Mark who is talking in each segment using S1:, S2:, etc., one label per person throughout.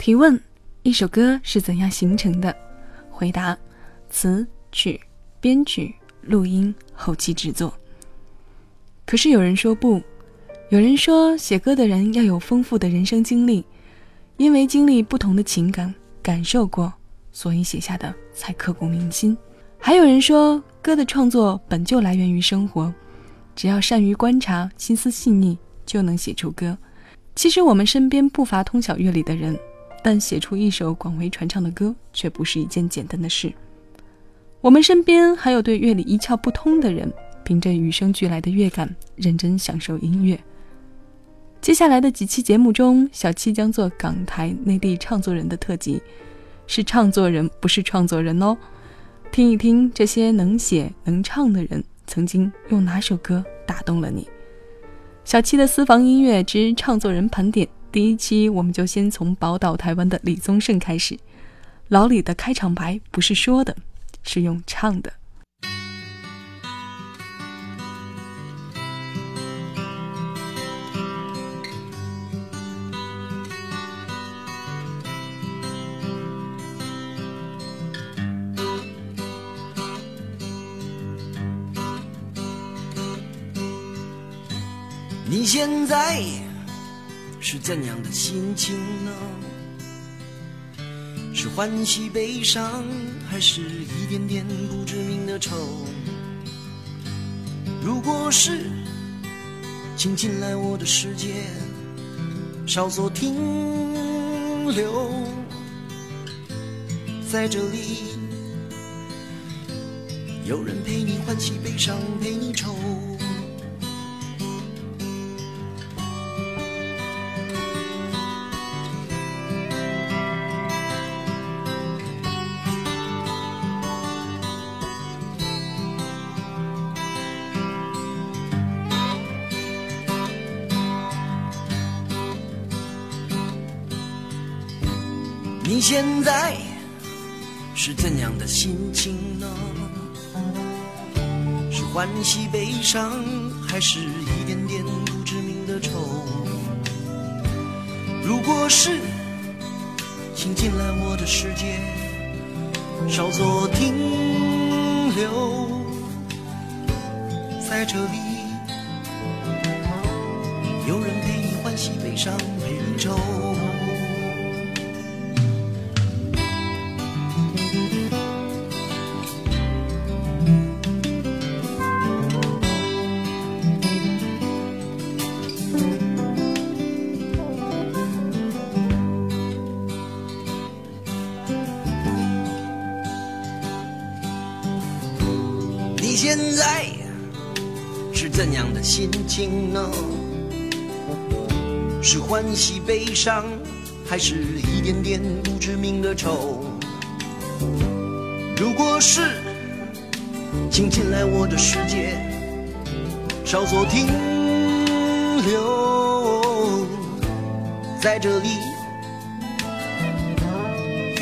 S1: 提问：一首歌是怎样形成的？回答：词曲、编曲、录音、后期制作。可是有人说不，有人说写歌的人要有丰富的人生经历，因为经历不同的情感感受过，所以写下的才刻骨铭心。还有人说，歌的创作本就来源于生活，只要善于观察，心思细腻，就能写出歌。其实我们身边不乏通晓乐理的人。但写出一首广为传唱的歌，却不是一件简单的事。我们身边还有对乐理一窍不通的人，凭着与生俱来的乐感，认真享受音乐。接下来的几期节目中，小七将做港台内地唱作人的特辑，是唱作人，不是创作人哦。听一听这些能写能唱的人，曾经用哪首歌打动了你？小七的私房音乐之唱作人盘点。第一期，我们就先从宝岛台湾的李宗盛开始。老李的开场白不是说的，是用唱的。
S2: 你现在。是怎样的心情呢？是欢喜悲伤，还是一点点不知名的愁？如果是，请进来我的世界，稍作停留，在这里，有人陪你欢喜悲伤，陪你愁。现在是怎样的心情呢？是欢喜悲伤，还是一点点不知名的愁？如果是，请进来我的世界，稍作停留，在这里，有人陪你欢喜悲伤，陪你愁。现在是怎样的心情呢？是欢喜悲伤，还是一点点不知名的愁？如果是，请进来我的世界，稍作停留，在这里，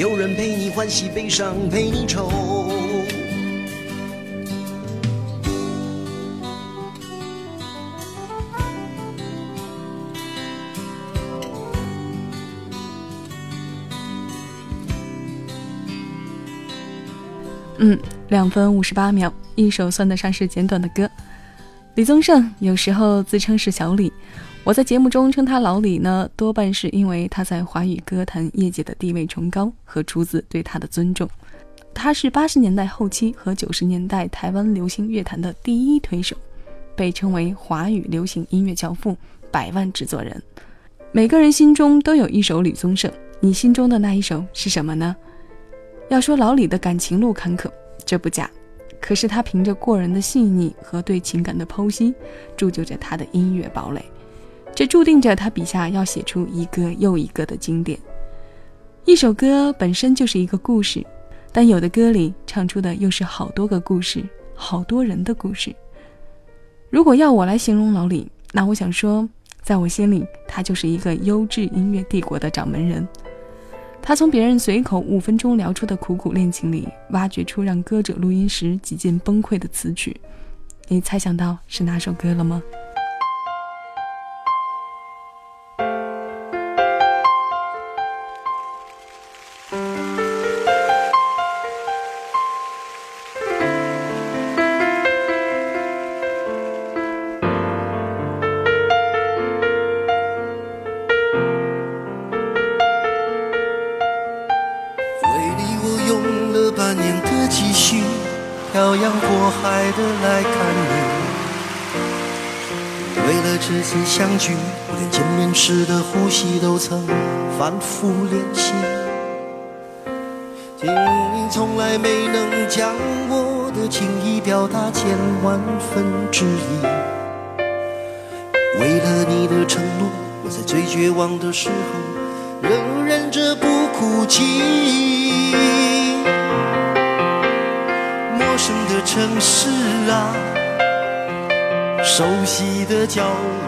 S2: 有人陪你欢喜悲伤，陪你愁。
S1: 两分五十八秒，一首算得上是简短的歌。李宗盛有时候自称是小李，我在节目中称他老李呢，多半是因为他在华语歌坛业界的地位崇高和出自对他的尊重。他是八十年代后期和九十年代台湾流行乐坛的第一推手，被称为华语流行音乐教父、百万制作人。每个人心中都有一首李宗盛，你心中的那一首是什么呢？要说老李的感情路坎坷，这不假，可是他凭着过人的细腻和对情感的剖析，铸就着他的音乐堡垒，这注定着他笔下要写出一个又一个的经典。一首歌本身就是一个故事，但有的歌里唱出的又是好多个故事，好多人的故事。如果要我来形容老李，那我想说，在我心里，他就是一个优质音乐帝国的掌门人。他从别人随口五分钟聊出的苦苦恋情里，挖掘出让歌者录音时几近崩溃的词曲。你猜想到是哪首歌了吗？
S2: 次相聚，我连见面时的呼吸都曾反复练习。你从来没能将我的情意表达千万分之一。为了你的承诺，我在最绝望的时候仍忍着不哭泣。陌生的城市啊。熟悉的角落，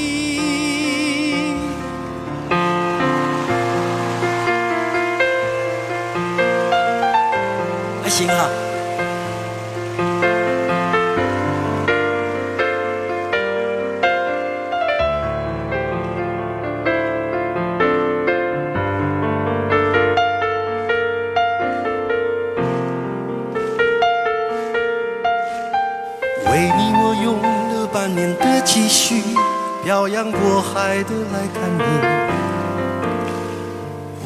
S2: 行哈。为你，我用了半年的积蓄，漂洋过海的来看你。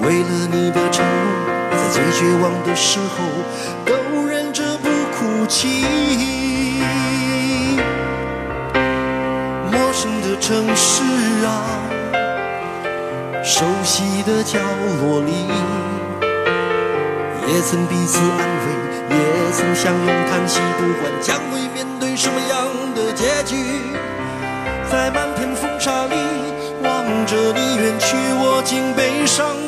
S2: 为了你的承诺，在最绝望的时候都忍着不哭泣。陌生的城市啊，熟悉的角落里，也曾彼此安慰，也曾相拥叹息。不管将会面对什么样的结局，在漫天风沙里望着你远去，我竟悲伤。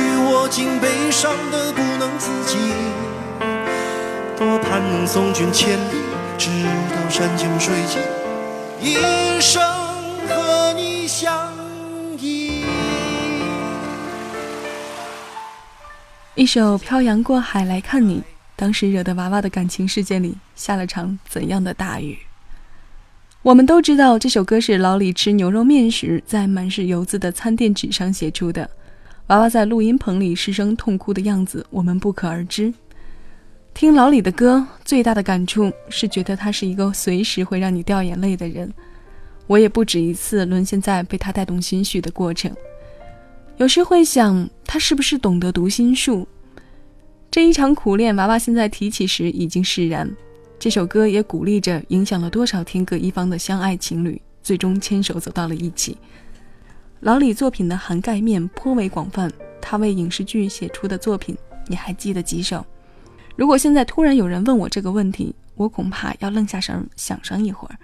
S2: 我竟悲伤的不能自己。多盼能送君千里，直到山穷水尽，一生和你相依。
S1: 一首《漂洋过海来看你》，当时惹得娃娃的感情世界里下了场怎样的大雨？我们都知道这首歌是老李吃牛肉面时在满是油渍的餐垫纸上写出的。娃娃在录音棚里失声痛哭的样子，我们不可而知。听老李的歌，最大的感触是觉得他是一个随时会让你掉眼泪的人。我也不止一次沦陷在被他带动心绪的过程。有时会想，他是不是懂得读心术？这一场苦恋，娃娃现在提起时已经释然。这首歌也鼓励着影响了多少天各一方的相爱情侣，最终牵手走到了一起。老李作品的涵盖面颇为广泛，他为影视剧写出的作品，你还记得几首？如果现在突然有人问我这个问题，我恐怕要愣下神想上一会儿，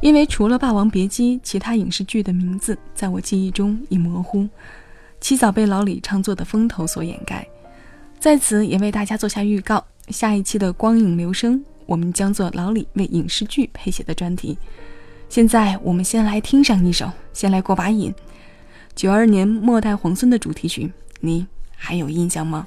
S1: 因为除了《霸王别姬》，其他影视剧的名字在我记忆中已模糊，起早被老李唱作的风头所掩盖。在此也为大家做下预告，下一期的光影留声。我们将做老李为影视剧配写的专题。现在我们先来听上一首，先来过把瘾。九二年末代皇孙的主题曲，你还有印象吗？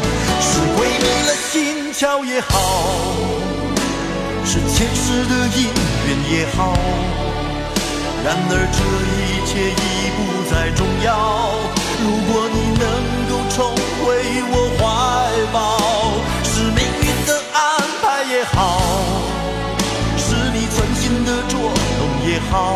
S2: 是鬼迷了心窍也好，是前世的姻缘也好，然而这一切已不再重要。如果你能够重回我怀抱，是命运的安排也好，是你存心的捉弄也好。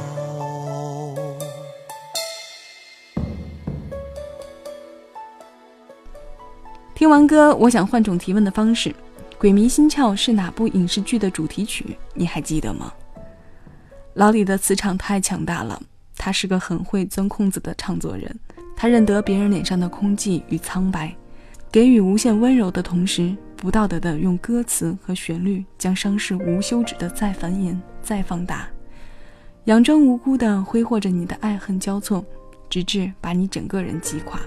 S1: 听完歌，我想换种提问的方式：《鬼迷心窍》是哪部影视剧的主题曲？你还记得吗？老李的磁场太强大了，他是个很会钻空子的唱作人。他认得别人脸上的空寂与苍白，给予无限温柔的同时，不道德的用歌词和旋律将伤势无休止的再繁衍、再放大，佯装无辜的挥霍着你的爱恨交错，直至把你整个人击垮。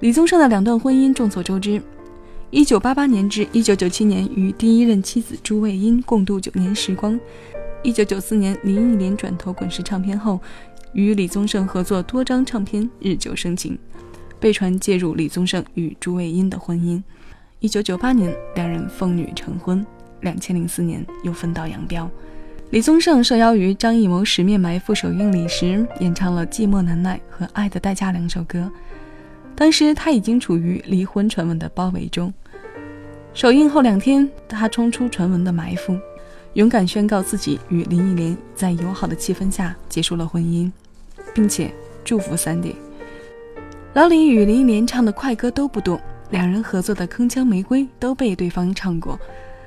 S1: 李宗盛的两段婚姻众所周知，一九八八年至一九九七年与第一任妻子朱卫茵共度九年时光。一九九四年，林忆莲转投滚石唱片后，与李宗盛合作多张唱片，日久生情，被传介入李宗盛与朱卫茵的婚姻。一九九八年，两人奉女成婚。两千零四年，又分道扬镳。李宗盛受邀于张艺谋《十面埋伏》首映礼时，演唱了《寂寞难耐》和《爱的代价》两首歌。当时他已经处于离婚传闻的包围中。首映后两天，他冲出传闻的埋伏，勇敢宣告自己与林忆莲在友好的气氛下结束了婚姻，并且祝福三弟。老李与林忆莲唱的快歌都不多，两人合作的《铿锵玫瑰》都被对方唱过，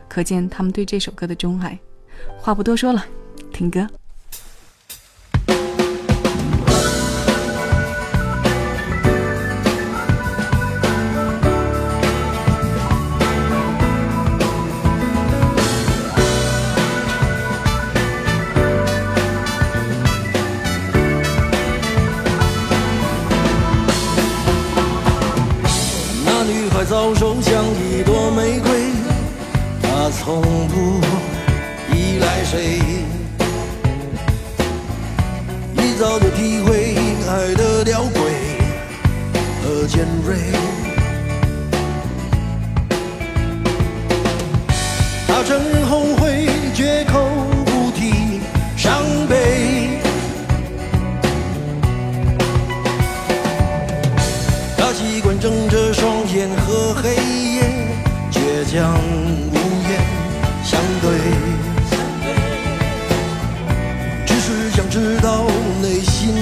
S1: 可见他们对这首歌的钟爱。话不多说了，听歌。
S2: 谁，一早就体会爱的吊诡和尖锐。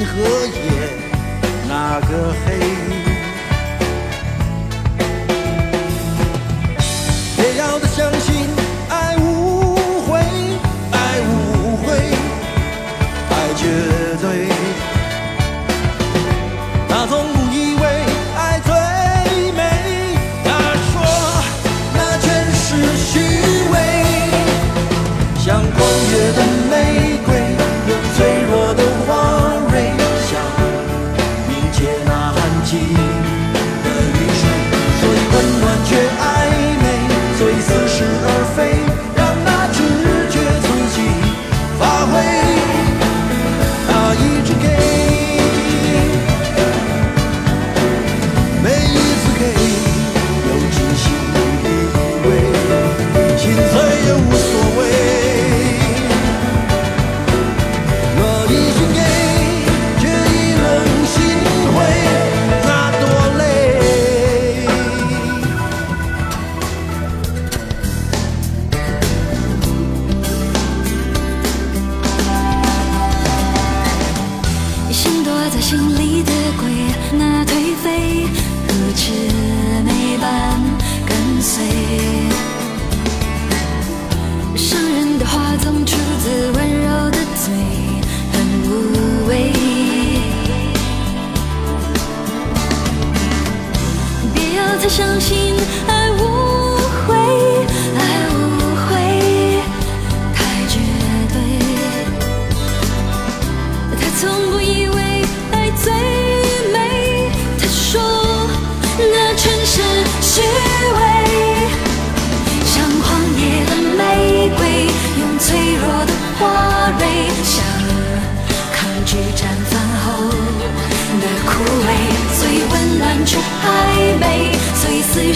S2: 和夜那个黑。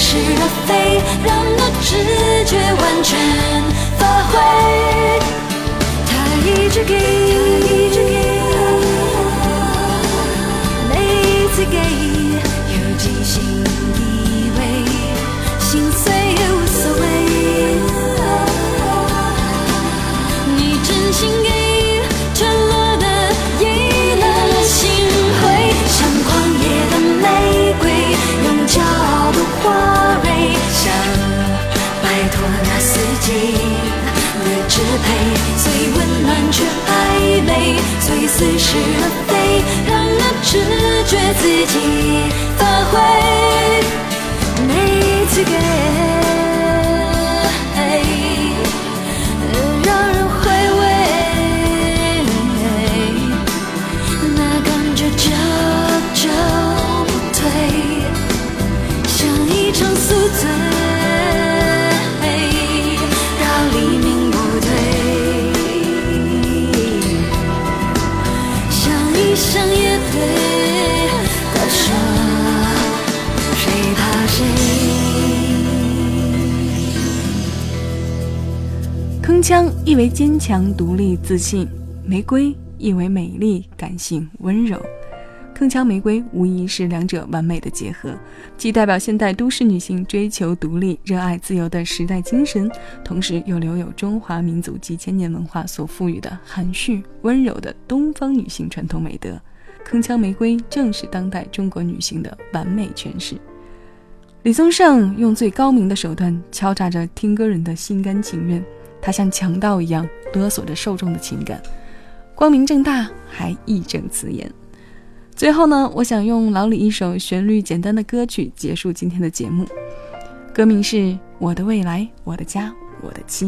S2: 是而非，让那直觉
S3: 完全发挥。他一直给，每一次给，有惊喜意味，心碎也无所谓。你真心给，承诺的意冷心灰，像狂野的玫瑰，用骄傲的花，那四季的支配，最温暖却暧昧，最似是而非，让那直觉自己发挥，每一次给。
S1: 铿锵意为坚强、独立、自信；玫瑰意为美丽、感性、温柔。铿锵玫瑰无疑是两者完美的结合，既代表现代都市女性追求独立、热爱自由的时代精神，同时又留有中华民族几千年文化所赋予的含蓄、温柔的东方女性传统美德。铿锵玫瑰正是当代中国女性的完美诠释。李宗盛用最高明的手段敲诈着听歌人的心甘情愿。他像强盗一样勒索着受众的情感，光明正大，还义正辞严。最后呢，我想用老李一首旋律简单的歌曲结束今天的节目，歌名是《我的未来，我的家，我的妻》。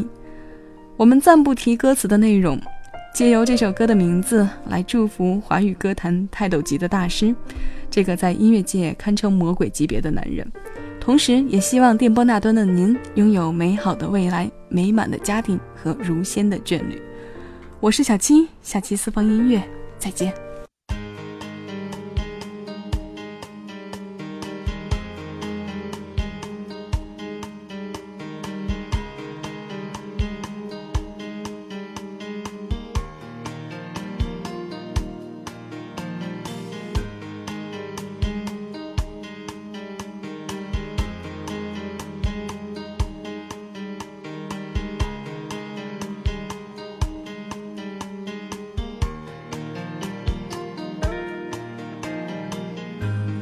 S1: 我们暂不提歌词的内容，借由这首歌的名字来祝福华语歌坛泰斗级的大师，这个在音乐界堪称魔鬼级别的男人。同时也希望电波那端的您拥有美好的未来、美满的家庭和如仙的眷侣。我是小七，下期私房音乐再见。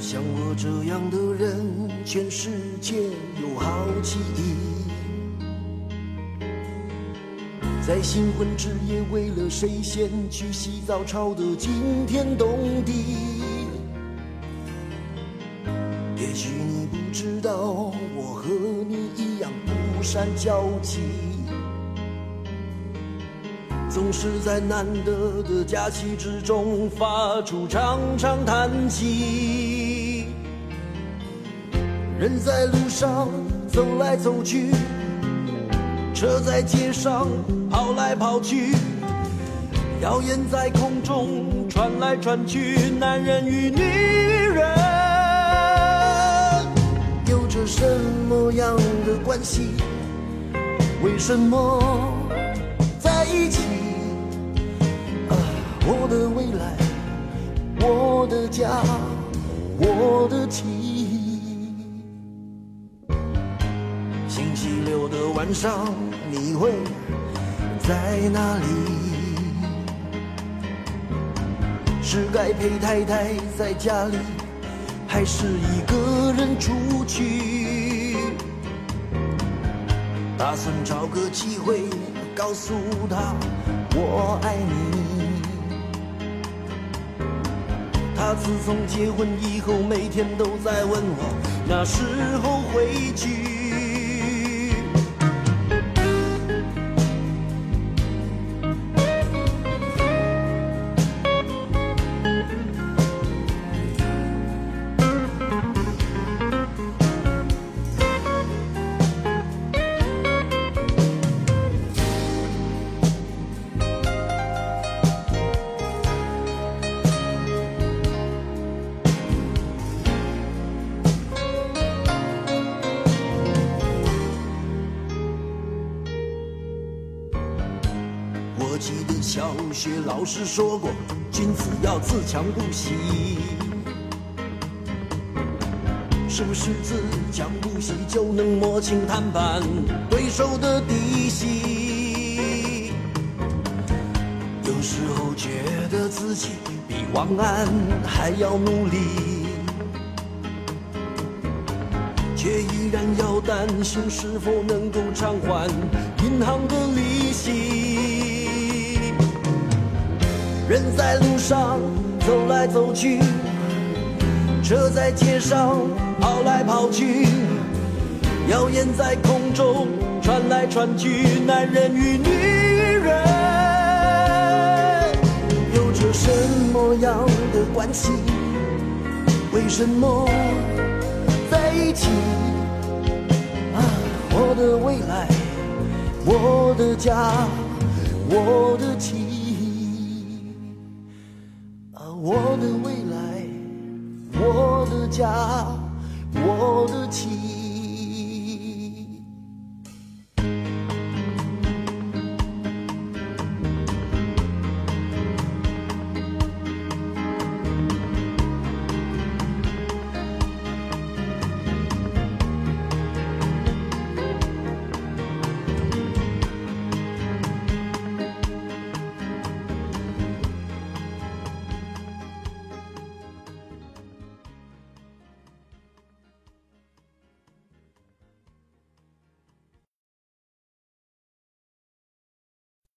S2: 像我这样的人，全世界有好几亿。在新婚之夜，为了谁先去洗澡，吵得惊天动地。也许你不知道，我和你一样不善交际。总是在难得的假期之中发出长长叹息。人在路上走来走去，车在街上跑来跑去，谣言在空中传来传去，男人与女人有着什么样的关系？为什么在一起？啊，我的未来，我的家，我的妻。晚上，你会在哪里？是该陪太太在家里，还是一个人出去？打算找个机会告诉她我爱你。她自从结婚以后，每天都在问我那时候回去。强不息。是不是自强不息就能摸清谈判对手的底细？有时候觉得自己比王安还要努力，却依然要担心是否能够偿还银行的利息。人在路上走来走去，车在街上跑来跑去，谣言在空中传来传去，男人与女人有着什么样的关系？为什么在一起？啊，我的未来，我的家，我的妻。家，我的妻。